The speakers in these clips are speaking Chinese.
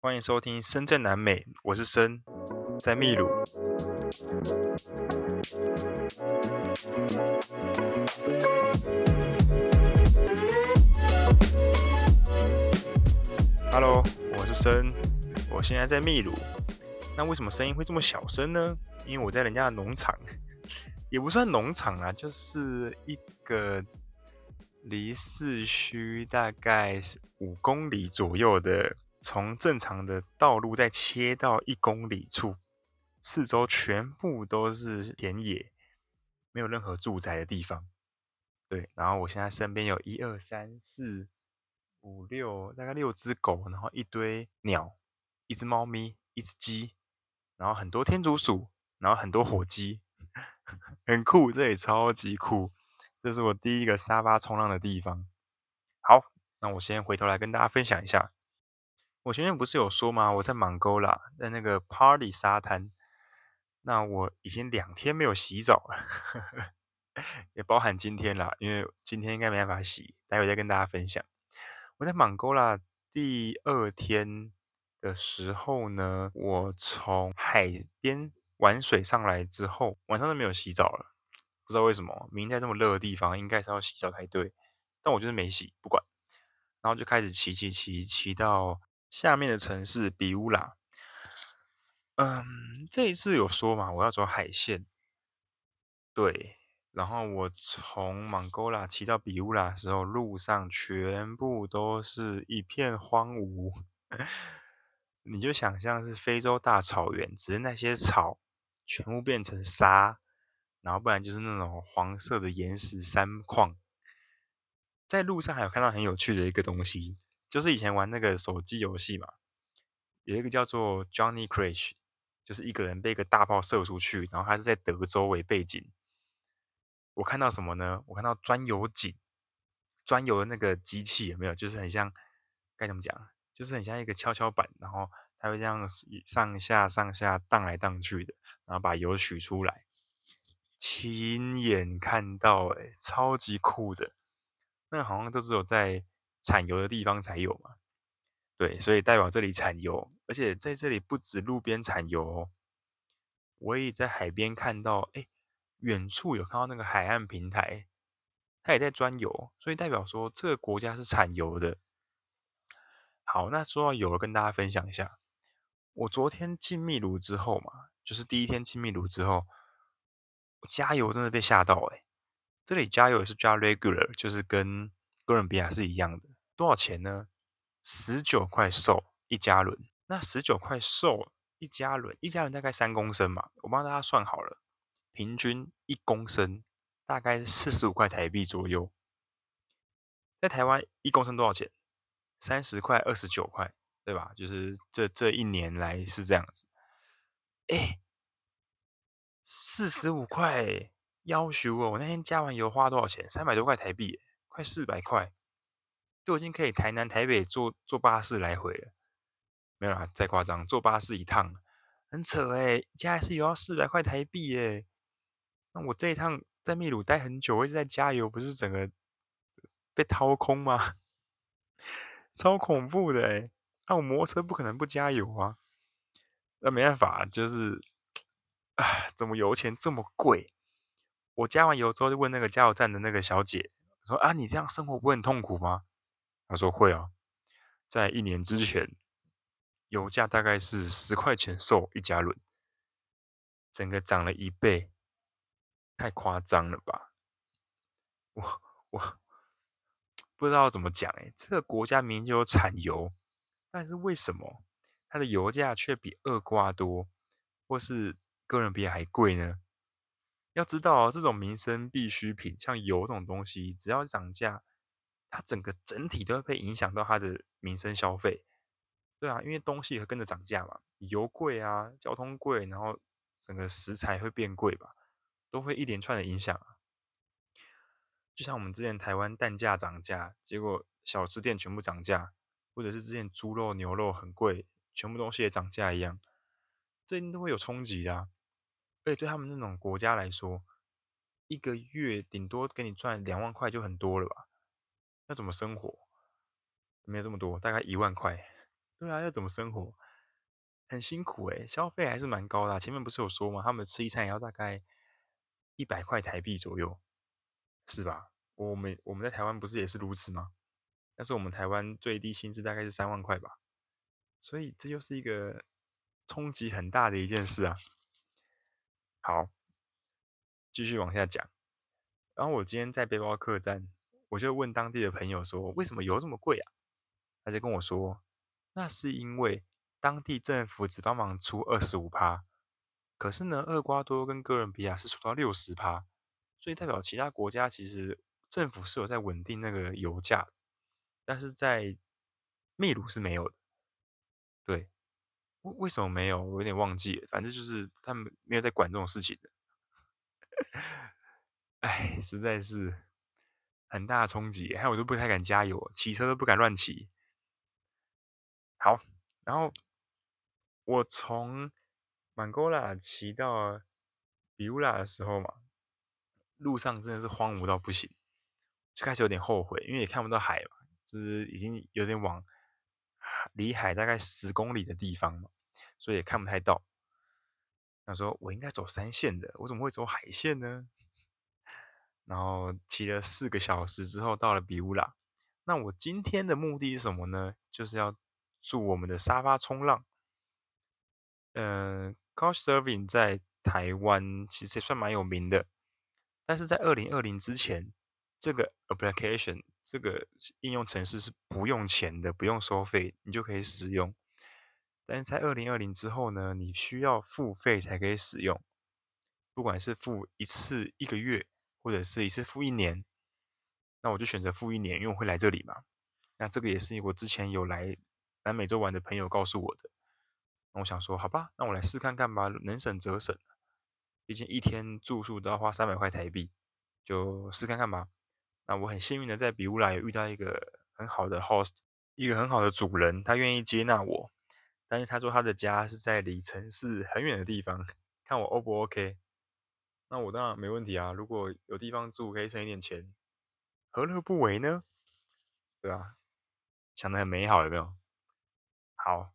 欢迎收听深圳南美，我是深，在秘鲁。Hello，我是深，我现在在秘鲁。那为什么声音会这么小声呢？因为我在人家的农场，也不算农场啊，就是一个离市区大概五公里左右的。从正常的道路再切到一公里处，四周全部都是田野，没有任何住宅的地方。对，然后我现在身边有一二三四五六，大概六只狗，然后一堆鸟，一只猫咪，一只鸡，然后很多天竺鼠，然后很多火鸡，很酷，这里超级酷。这是我第一个沙发冲浪的地方。好，那我先回头来跟大家分享一下。我前面不是有说吗？我在芒哥拉，在那个 Party 沙滩。那我已经两天没有洗澡了，也包含今天啦，因为今天应该没办法洗，待会再跟大家分享。我在芒哥拉第二天的时候呢，我从海边玩水上来之后，晚上都没有洗澡了，不知道为什么。明明在这么热的地方，应该是要洗澡才对，但我就是没洗，不管。然后就开始骑骑骑骑到。下面的城市比乌拉，嗯，这一次有说嘛，我要走海线，对，然后我从芒哥拉骑到比乌拉的时候，路上全部都是一片荒芜，你就想象是非洲大草原，只是那些草全部变成沙，然后不然就是那种黄色的岩石山矿，在路上还有看到很有趣的一个东西。就是以前玩那个手机游戏嘛，有一个叫做 Johnny Crash，就是一个人被一个大炮射出去，然后他是在德州为背景。我看到什么呢？我看到钻油井，钻油的那个机器有没有？就是很像，该怎么讲？就是很像一个跷跷板，然后它会这样上下上下荡来荡去的，然后把油取出来。亲眼看到，欸，诶，超级酷的。那好像都只有在。产油的地方才有嘛，对，所以代表这里产油，而且在这里不止路边产油哦，我也在海边看到，哎，远处有看到那个海岸平台，它也在钻油，所以代表说这个国家是产油的。好，那说到油，跟大家分享一下，我昨天进秘鲁之后嘛，就是第一天进秘鲁之后，我加油真的被吓到哎，这里加油也是加 regular，就是跟哥伦比亚是一样的。多少钱呢？十九块受一加仑。那十九块受一加仑，一加仑大概三公升嘛。我帮大家算好了，平均一公升大概四十五块台币左右。在台湾一公升多少钱？三十块、二十九块，对吧？就是这这一年来是这样子。哎，四十五块，要求哦！我那天加完油花多少钱？三百多块台币，快四百块。就已经可以台南台北坐坐巴士来回了，没有啦，再夸张，坐巴士一趟很扯哎，加一次油要四百块台币哎，那我这一趟在秘鲁待很久，我一直在加油，不是整个被掏空吗？超恐怖的哎，那我摩托车不可能不加油啊，那没办法，就是啊，怎么油钱这么贵？我加完油之后就问那个加油站的那个小姐说啊，你这样生活不会很痛苦吗？他说会啊，在一年之前，油价大概是十块钱售一加仑，整个涨了一倍，太夸张了吧？我我不知道怎么讲哎，这个国家明明就有产油，但是为什么它的油价却比厄瓜多或是哥伦比亚还贵呢？要知道啊，这种民生必需品，像油这种东西，只要涨价。它整个整体都会被影响到它的民生消费，对啊，因为东西会跟着涨价嘛，油贵啊，交通贵，然后整个食材会变贵吧，都会一连串的影响啊。就像我们之前台湾蛋价涨价，结果小吃店全部涨价，或者是之前猪肉、牛肉很贵，全部东西也涨价一样，这一定都会有冲击的啊。而且对他们那种国家来说，一个月顶多给你赚两万块就很多了吧。那怎么生活？没有这么多，大概一万块。对啊，要怎么生活？很辛苦诶，消费还是蛮高的。前面不是有说吗？他们吃一餐也要大概一百块台币左右，是吧？我们我们在台湾不是也是如此吗？但是我们台湾最低薪资大概是三万块吧，所以这就是一个冲击很大的一件事啊。好，继续往下讲。然后我今天在背包客栈，我就问当地的朋友说：“为什么油这么贵啊？”他就跟我说：“那是因为当地政府只帮忙出二十五趴，可是呢，厄瓜多跟哥伦比亚是出到六十趴，所以代表其他国家其实政府是有在稳定那个油价。”但是在秘鲁是没有的，对，为为什么没有？我有点忘记了，反正就是他们没有在管这种事情的。哎，实在是很大的冲击，害我都不太敢加油，骑车都不敢乱骑。好，然后我从曼戈拉骑到比乌拉的时候嘛，路上真的是荒芜到不行，就开始有点后悔，因为也看不到海嘛。就是已经有点往离海大概十公里的地方嘛，所以也看不太到。他说我应该走山线的，我怎么会走海线呢？然后骑了四个小时之后到了比乌拉。那我今天的目的是什么呢？就是要住我们的沙发冲浪。嗯、呃，Couchsurfing 在台湾其实也算蛮有名的，但是在二零二零之前，这个 application 这个应用程式是不用钱的，不用收费，你就可以使用。但是在二零二零之后呢，你需要付费才可以使用。不管是付一次一个月，或者是一次付一年，那我就选择付一年，因为我会来这里嘛。那这个也是我之前有来南美洲玩的朋友告诉我的。那我想说，好吧，那我来试看看吧，能省则省。毕竟一天住宿都要花三百块台币，就试看看吧。那我很幸运的在比乌拉有遇到一个很好的 host，一个很好的主人，他愿意接纳我。但是他说他的家是在离城市很远的地方，看我 O 不 OK？那我当然没问题啊，如果有地方住可以省一点钱，何乐不为呢？对吧？想得很美好，有没有？好，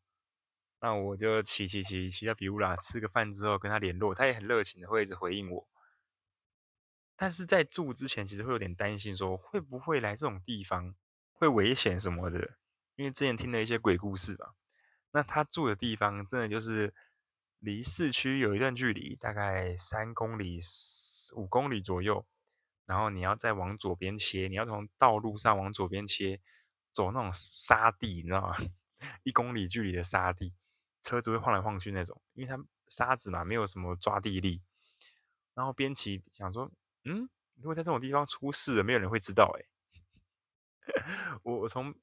那我就骑骑骑骑到比乌拉吃个饭之后跟他联络，他也很热情的会一直回应我。但是在住之前，其实会有点担心，说会不会来这种地方会危险什么的，因为之前听了一些鬼故事嘛。那他住的地方真的就是离市区有一段距离，大概三公里、五公里左右。然后你要再往左边切，你要从道路上往左边切，走那种沙地，你知道吗？一公里距离的沙地，车子会晃来晃去那种，因为它沙子嘛，没有什么抓地力。然后边骑想说。嗯，如果在这种地方出事了，没有人会知道哎。我我从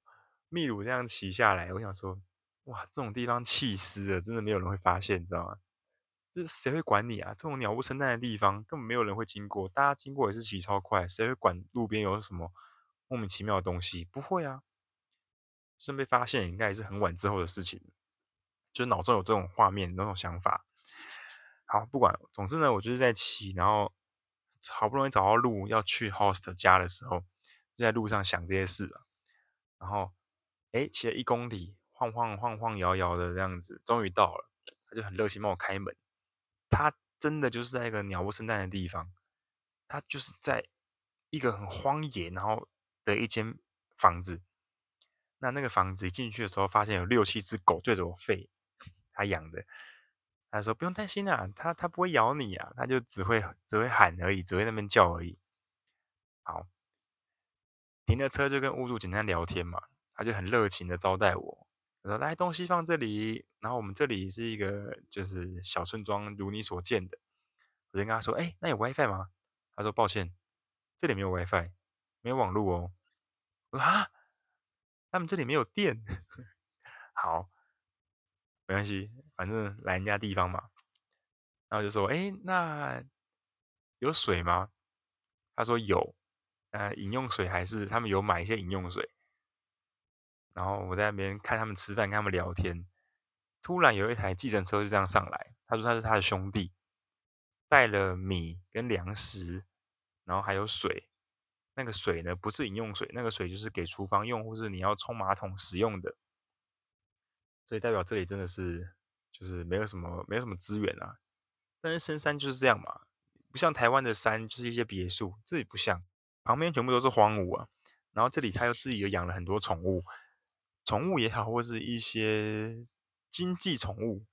秘鲁这样骑下来，我想说，哇，这种地方气湿了，真的没有人会发现，你知道吗？这谁会管你啊？这种鸟不生蛋的地方，根本没有人会经过，大家经过也是骑超快，谁会管路边有什么莫名其妙的东西？不会啊，就算被发现，应该也是很晚之后的事情。就脑中有这种画面，那种想法。好，不管，总之呢，我就是在骑，然后。好不容易找到路要去 host 家的时候，就在路上想这些事了。然后，哎，骑了一公里，晃晃晃晃摇摇的这样子，终于到了。他就很热心帮我开门。他真的就是在一个鸟不生蛋的地方，他就是在一个很荒野，然后的一间房子。那那个房子一进去的时候，发现有六七只狗对着我吠，他养的。他说：“不用担心啊，他他不会咬你啊，他就只会只会喊而已，只会那边叫而已。”好，停了车就跟屋主简单聊天嘛，他就很热情的招待我。说：“来，东西放这里，然后我们这里是一个就是小村庄，如你所见的。”我就跟他说：“哎，那有 WiFi 吗？”他说：“抱歉，这里没有 WiFi，没有网络哦。”：“啊，他们这里没有电。”好。没关系，反正来人家地方嘛。然后就说：“哎，那有水吗？”他说：“有，呃，饮用水还是他们有买一些饮用水。”然后我在那边看他们吃饭，跟他们聊天。突然有一台计程车就这样上来，他说他是他的兄弟，带了米跟粮食，然后还有水。那个水呢，不是饮用水，那个水就是给厨房用或是你要冲马桶使用的。所以代表这里真的是就是没有什么没有什么资源啊。但是深山就是这样嘛，不像台湾的山就是一些别墅，这里不像，旁边全部都是荒芜啊。然后这里他又自己又养了很多宠物，宠物也好，或是一些经济宠物。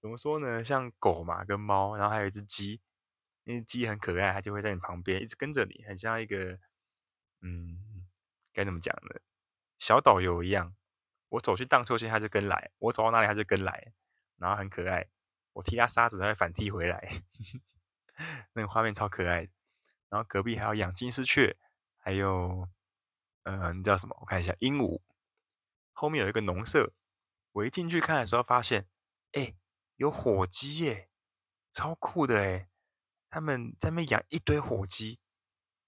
怎么说呢？像狗嘛，跟猫，然后还有一只鸡，那只鸡很可爱，它就会在你旁边一直跟着你，很像一个，嗯，该怎么讲呢？小导游一样。我走去荡秋千，它就跟来；我走到哪里，它就跟来，然后很可爱。我踢它沙子，它会反踢回来，那个画面超可爱。然后隔壁还有养金丝雀，还有，呃，你知道什么？我看一下，鹦鹉。后面有一个农舍，我一进去看的时候，发现，哎。有火鸡耶，超酷的哎！他们在那边养一堆火鸡，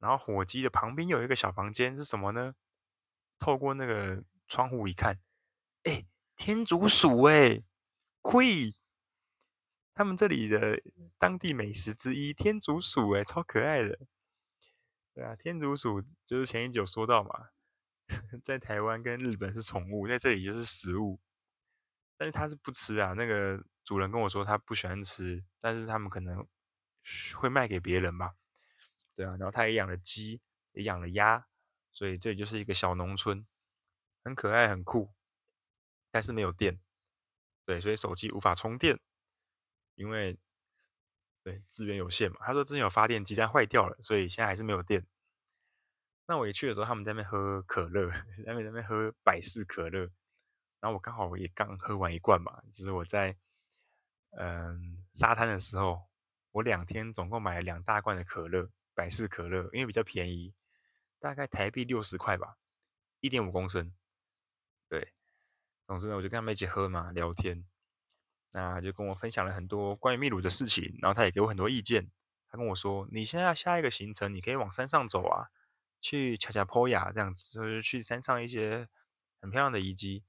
然后火鸡的旁边有一个小房间，是什么呢？透过那个窗户一看，哎，天竺鼠哎，亏！他们这里的当地美食之一，天竺鼠哎，超可爱的。对啊，天竺鼠就是前一集有说到嘛，在台湾跟日本是宠物，在这里就是食物，但是它是不吃啊，那个。主人跟我说他不喜欢吃，但是他们可能会卖给别人吧。对啊，然后他也养了鸡，也养了鸭，所以这里就是一个小农村，很可爱，很酷，但是没有电。对，所以手机无法充电，因为对资源有限嘛。他说之前有发电机，但坏掉了，所以现在还是没有电。那我一去的时候，他们在那边喝可乐，在那边喝百事可乐，然后我刚好也刚喝完一罐嘛，就是我在。嗯，沙滩的时候，我两天总共买了两大罐的可乐，百事可乐，因为比较便宜，大概台币六十块吧，一点五公升。对，总之呢，我就跟他们一起喝嘛，聊天，那就跟我分享了很多关于秘鲁的事情，然后他也给我很多意见。他跟我说，你现在下一个行程，你可以往山上走啊，去恰恰坡雅这样子，就是去山上一些很漂亮的遗迹。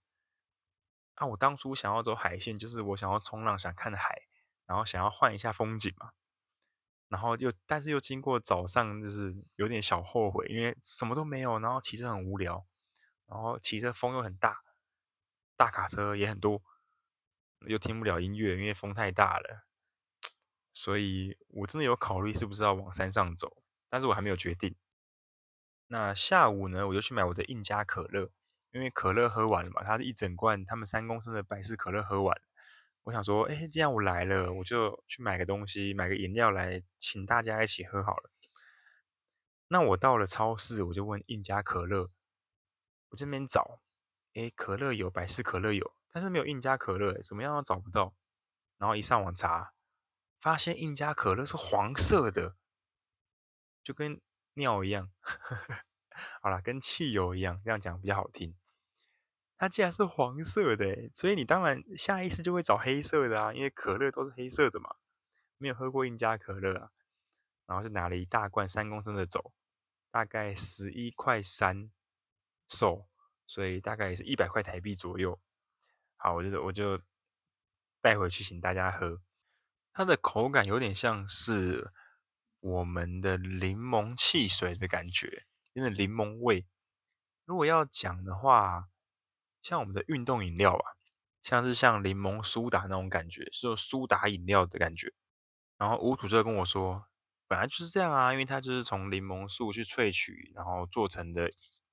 啊、我当初想要走海线，就是我想要冲浪，想看海，然后想要换一下风景嘛。然后又，但是又经过早上，就是有点小后悔，因为什么都没有，然后骑车很无聊，然后骑车风又很大，大卡车也很多，又听不了音乐，因为风太大了。所以我真的有考虑是不是要往山上走，但是我还没有决定。那下午呢，我就去买我的印加可乐。因为可乐喝完了嘛，他是一整罐，他们三公升的百事可乐喝完，我想说，哎，既然我来了，我就去买个东西，买个饮料来请大家一起喝好了。那我到了超市，我就问印加可乐，我这边找，哎，可乐有，百事可乐有，但是没有印加可乐，怎么样都找不到。然后一上网查，发现印加可乐是黄色的，就跟尿一样。好啦，跟汽油一样，这样讲比较好听。它既然是黄色的，所以你当然下意识就会找黑色的啊，因为可乐都是黑色的嘛。没有喝过印加可乐啊，然后就拿了一大罐三公升的走，大概十一块三售，所以大概也是一百块台币左右。好，我就我就带回去请大家喝。它的口感有点像是我们的柠檬汽水的感觉，有点柠檬味。如果要讲的话，像我们的运动饮料吧，像是像柠檬苏打那种感觉，是有苏打饮料的感觉。然后无土就跟我说，本来就是这样啊，因为它就是从柠檬树去萃取，然后做成的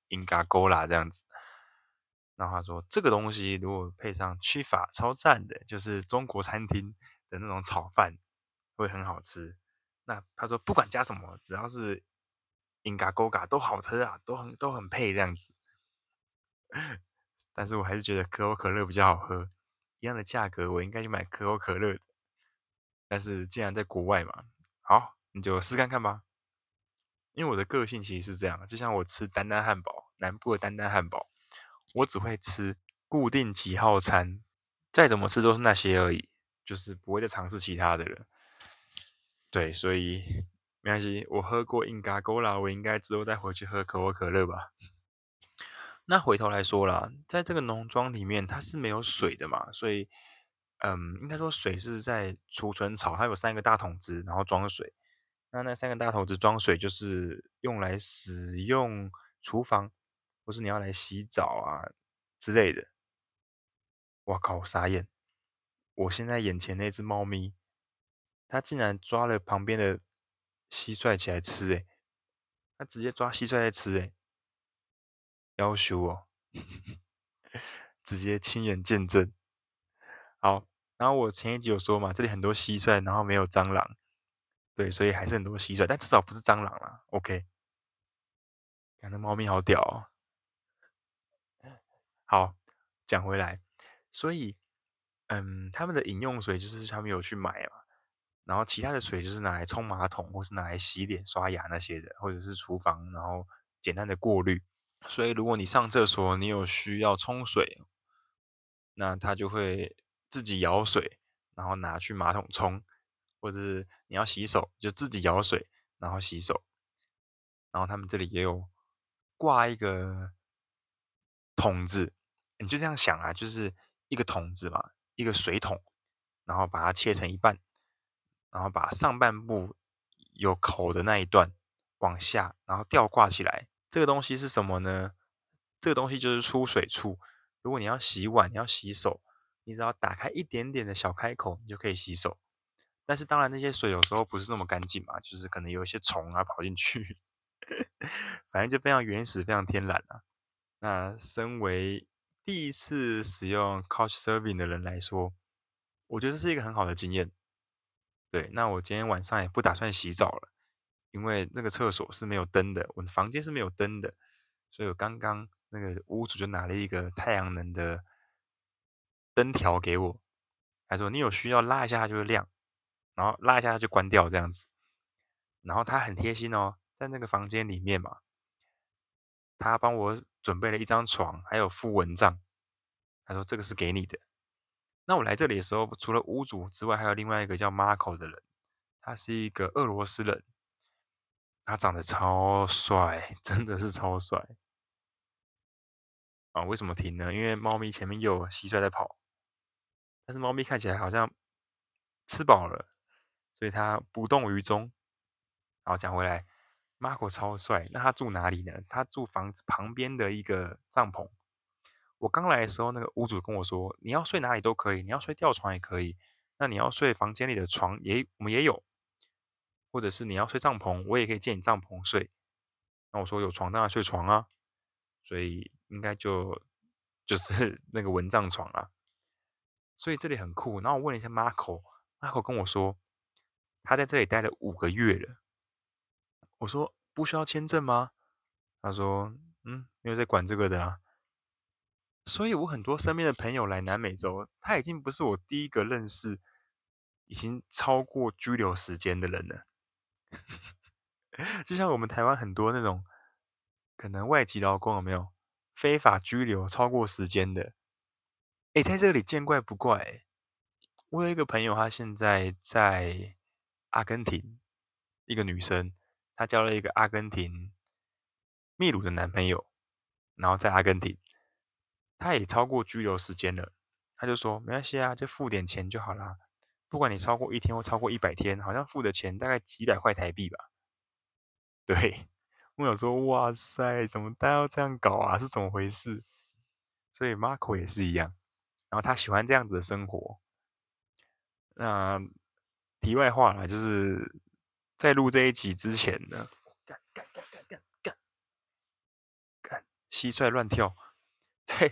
英嘎勾啦这样子。然后他说，这个东西如果配上七法超赞的，就是中国餐厅的那种炒饭，会很好吃。那他说不管加什么，只要是英嘎勾嘎都好吃啊，都很都很配这样子。但是我还是觉得可口可乐比较好喝，一样的价格，我应该去买可口可乐的。但是既然在国外嘛，好，你就试看看吧。因为我的个性其实是这样，就像我吃丹丹汉堡，南部的丹丹汉堡，我只会吃固定几号餐，再怎么吃都是那些而已，就是不会再尝试其他的了。对，所以没关系，我喝过印加勾啦，我应该之后再回去喝可口可乐吧。那回头来说啦，在这个农庄里面，它是没有水的嘛，所以，嗯，应该说水是在储存槽，它有三个大桶子，然后装水。那那三个大桶子装水就是用来使用厨房，或是你要来洗澡啊之类的。哇靠，我傻眼！我现在眼前那只猫咪，它竟然抓了旁边的蟋蟀起来吃，诶，他直接抓蟋蟀在吃，诶，要求哦，直接亲眼见证。好，然后我前一集有说嘛，这里很多蟋蟀，然后没有蟑螂，对，所以还是很多蟋蟀，但至少不是蟑螂啦。OK，看那猫咪好屌哦。好，讲回来，所以，嗯，他们的饮用水就是他们有去买嘛，然后其他的水就是拿来冲马桶，或是拿来洗脸、刷牙那些的，或者是厨房，然后简单的过滤。所以，如果你上厕所，你有需要冲水，那它就会自己舀水，然后拿去马桶冲，或者是你要洗手，就自己舀水，然后洗手。然后他们这里也有挂一个桶子。你就这样想啊，就是一个桶子嘛，一个水桶，然后把它切成一半，然后把上半部有口的那一段往下，然后吊挂起来。这个东西是什么呢？这个东西就是出水处。如果你要洗碗、你要洗手，你只要打开一点点的小开口，你就可以洗手。但是当然，那些水有时候不是那么干净嘛，就是可能有一些虫啊跑进去，反正就非常原始、非常天然啊。那身为第一次使用 Couch Surfing 的人来说，我觉得这是一个很好的经验。对，那我今天晚上也不打算洗澡了，因为那个厕所是没有灯的，我的房间是没有灯的，所以我刚刚那个屋主就拿了一个太阳能的灯条给我，他说你有需要拉一下它就会亮，然后拉一下它就关掉这样子。然后他很贴心哦，在那个房间里面嘛。他帮我准备了一张床，还有附蚊帐。他说这个是给你的。那我来这里的时候，除了屋主之外，还有另外一个叫 Marco 的人，他是一个俄罗斯人，他长得超帅，真的是超帅。啊，为什么停呢？因为猫咪前面又有蟋蟀在跑，但是猫咪看起来好像吃饱了，所以它不动于衷。然后，讲回来。Marco 超帅，那他住哪里呢？他住房子旁边的一个帐篷。我刚来的时候，那个屋主跟我说：“你要睡哪里都可以，你要睡吊床也可以。那你要睡房间里的床也我们也有，或者是你要睡帐篷，我也可以借你帐篷睡。”那我说：“有床当然睡床啊，所以应该就就是 那个蚊帐床啊。”所以这里很酷。然后我问了一下 Marco，Marco 跟我说他在这里待了五个月了。我说不需要签证吗？他说嗯，没有在管这个的啊。所以我很多身边的朋友来南美洲，他已经不是我第一个认识，已经超过居留时间的人了。就像我们台湾很多那种可能外籍劳工有没有非法居留超过时间的？诶，在这里见怪不怪诶。我有一个朋友，他现在在阿根廷，一个女生。她交了一个阿根廷秘鲁的男朋友，然后在阿根廷，他也超过拘留时间了。他就说没关系啊，就付点钱就好啦。不管你超过一天或超过一百天，好像付的钱大概几百块台币吧。对，我有说哇塞，怎么大家要这样搞啊？是怎么回事？所以 Marco 也是一样，然后他喜欢这样子的生活。那题外话啦，就是。在录这一集之前呢，干干干干干干干，蟋蟀乱跳，在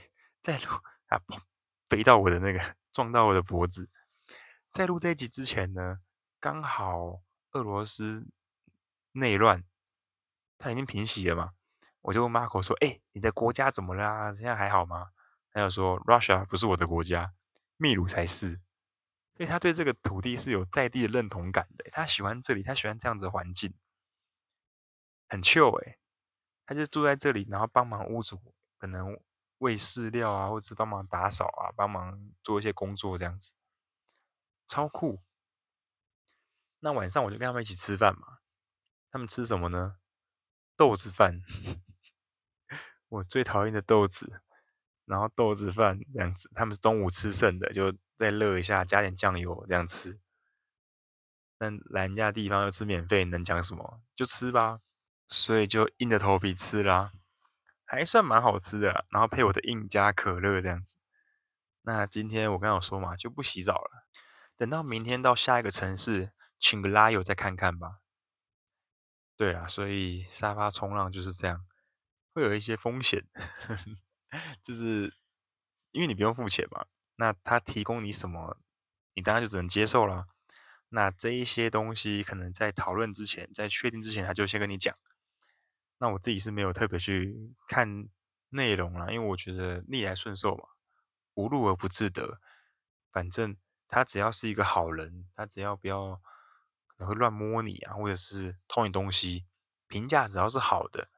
在录啊，飞到我的那个，撞到我的脖子。在录这一集之前呢，刚好俄罗斯内乱，他已经平息了嘛，我就问 Marco 说：“哎、你的国家怎么啦？现在还好吗？”他就说：“Russia 不是我的国家，秘鲁才是。”所以他对这个土地是有在地的认同感的，他喜欢这里，他喜欢这样子的环境，很 chill 哎，他就住在这里，然后帮忙屋主可能喂饲料啊，或者帮忙打扫啊，帮忙做一些工作这样子，超酷。那晚上我就跟他们一起吃饭嘛，他们吃什么呢？豆子饭，我最讨厌的豆子。然后豆子饭这样子，他们是中午吃剩的，就再热一下，加点酱油这样吃。但来人家地方又吃免费，能讲什么？就吃吧。所以就硬着头皮吃啦，还算蛮好吃的。然后配我的印加可乐这样子。那今天我刚刚有说嘛，就不洗澡了，等到明天到下一个城市，请个拉友再看看吧。对啊，所以沙发冲浪就是这样，会有一些风险，就是因为你不用付钱嘛，那他提供你什么，你当然就只能接受啦。那这一些东西可能在讨论之前，在确定之前，他就先跟你讲。那我自己是没有特别去看内容啦，因为我觉得逆来顺受嘛，无路而不自得。反正他只要是一个好人，他只要不要可能会乱摸你啊，或者是偷你东西，评价只要是好的，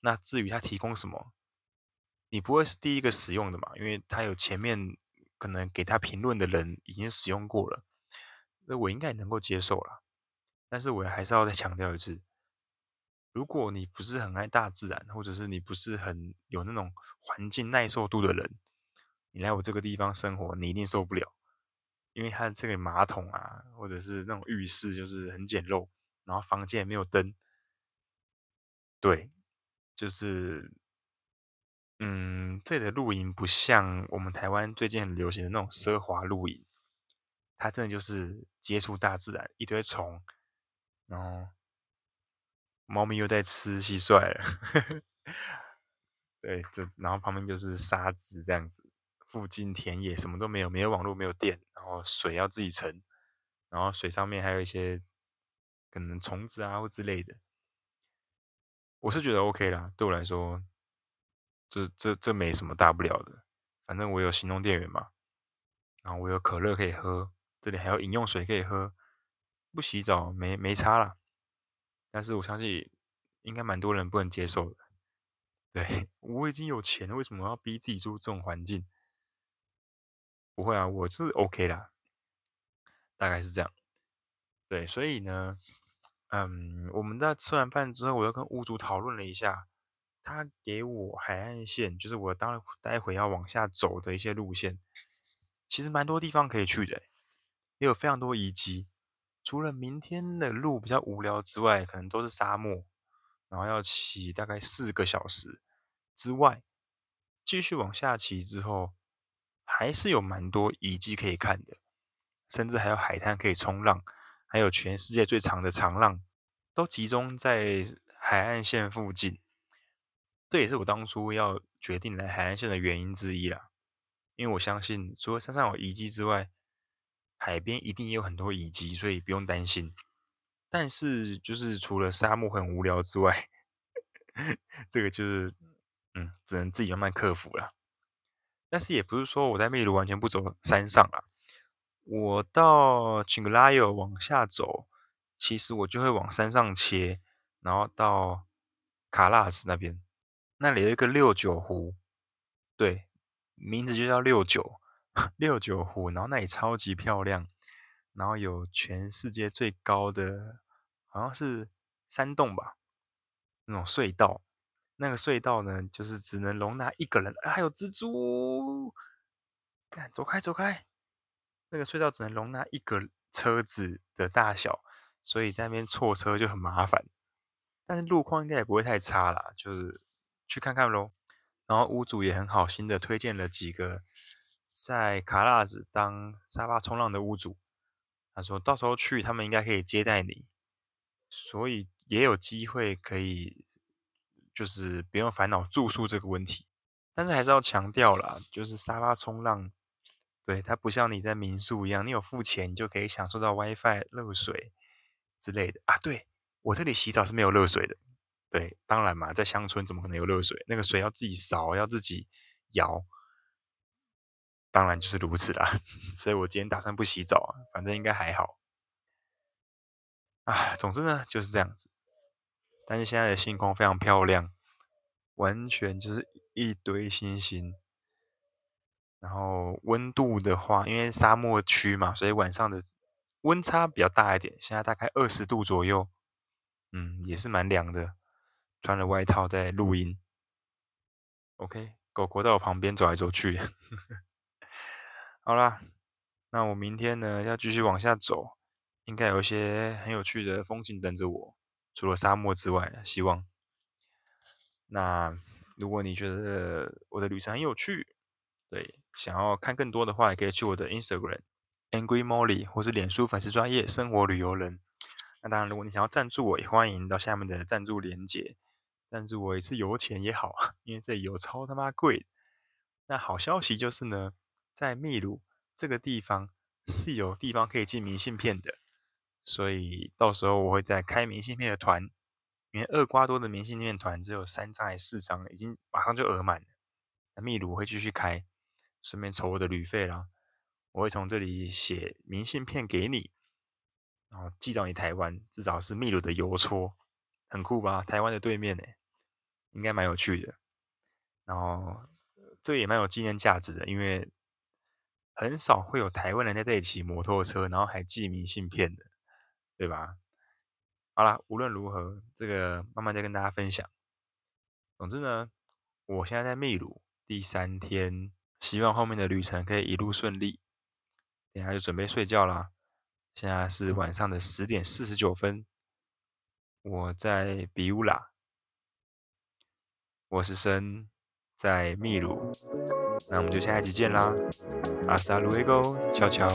那至于他提供什么，你不会是第一个使用的嘛，因为他有前面可能给他评论的人已经使用过了。那我应该能够接受啦，但是我还是要再强调一次，如果你不是很爱大自然，或者是你不是很有那种环境耐受度的人，你来我这个地方生活，你一定受不了，因为它这个马桶啊，或者是那种浴室就是很简陋，然后房间也没有灯，对，就是，嗯，这里的露营不像我们台湾最近很流行的那种奢华露营。它真的就是接触大自然，一堆虫，然后猫咪又在吃蟋蟀了，对，就然后旁边就是沙子这样子，附近田野什么都没有，没有网络，没有电，然后水要自己盛，然后水上面还有一些可能虫子啊或之类的，我是觉得 OK 啦，对我来说，这这这没什么大不了的，反正我有行动电源嘛，然后我有可乐可以喝。这里还有饮用水可以喝，不洗澡没没差啦。但是我相信应该蛮多人不能接受的。对，我已经有钱了，为什么要逼自己住这种环境？不会啊，我是 OK 啦，大概是这样。对，所以呢，嗯，我们在吃完饭之后，我又跟屋主讨论了一下，他给我海岸线，就是我当待会要往下走的一些路线，其实蛮多地方可以去的。也有非常多遗迹，除了明天的路比较无聊之外，可能都是沙漠，然后要骑大概四个小时之外，继续往下骑之后，还是有蛮多遗迹可以看的，甚至还有海滩可以冲浪，还有全世界最长的长浪，都集中在海岸线附近。这也是我当初要决定来海岸线的原因之一啦，因为我相信除了山上有遗迹之外，海边一定也有很多遗迹，所以不用担心。但是，就是除了沙漠很无聊之外，这个就是，嗯，只能自己慢慢克服了。但是也不是说我在秘鲁完全不走山上啊，我到 Chiclayo 往下走，其实我就会往山上切，然后到卡拉斯那边，那里有一个六九湖，对，名字就叫六九。六九湖，然后那里超级漂亮，然后有全世界最高的，好像是山洞吧，那种隧道。那个隧道呢，就是只能容纳一个人，还有蜘蛛，看，走开走开。那个隧道只能容纳一个车子的大小，所以在那边错车就很麻烦。但是路况应该也不会太差啦，就是去看看喽。然后屋主也很好心的推荐了几个。在卡拉子当沙发冲浪的屋主，他说到时候去，他们应该可以接待你，所以也有机会可以，就是不用烦恼住宿这个问题。但是还是要强调啦，就是沙发冲浪，对，它不像你在民宿一样，你有付钱，你就可以享受到 WiFi、热水之类的啊。对，我这里洗澡是没有热水的，对，当然嘛，在乡村怎么可能有热水？那个水要自己烧，要自己舀。当然就是如此啦，所以我今天打算不洗澡啊，反正应该还好。啊，总之呢就是这样子。但是现在的星空非常漂亮，完全就是一堆星星。然后温度的话，因为沙漠区嘛，所以晚上的温差比较大一点，现在大概二十度左右，嗯，也是蛮凉的。穿了外套在录音。OK，狗狗在我旁边走来走去。好啦，那我明天呢要继续往下走，应该有一些很有趣的风景等着我，除了沙漠之外，希望。那如果你觉得我的旅程很有趣，对，想要看更多的话，也可以去我的 Instagram Angry Molly 或是脸书粉丝专业生活旅游人。那当然，如果你想要赞助我，也欢迎到下面的赞助连结，赞助我一次油钱也好，因为这油超他妈贵。那好消息就是呢，在秘鲁这个地方是有地方可以寄明信片的，所以到时候我会再开明信片的团。因为厄瓜多的明信片团只有三张还是四张，已经马上就额满了。那秘鲁会继续开，顺便筹我的旅费啦。我会从这里写明信片给你，然后寄到你台湾，至少是秘鲁的邮戳，很酷吧？台湾的对面呢，应该蛮有趣的。然后这也蛮有纪念价值的，因为很少会有台湾人在这里骑摩托车，然后还寄明信片的，对吧？好啦，无论如何，这个慢慢再跟大家分享。总之呢，我现在在秘鲁第三天，希望后面的旅程可以一路顺利。等下就准备睡觉啦。现在是晚上的十点四十九分，我在比乌拉，我是森，在秘鲁。那我们就下一集见啦，阿斯达卢维戈，悄悄。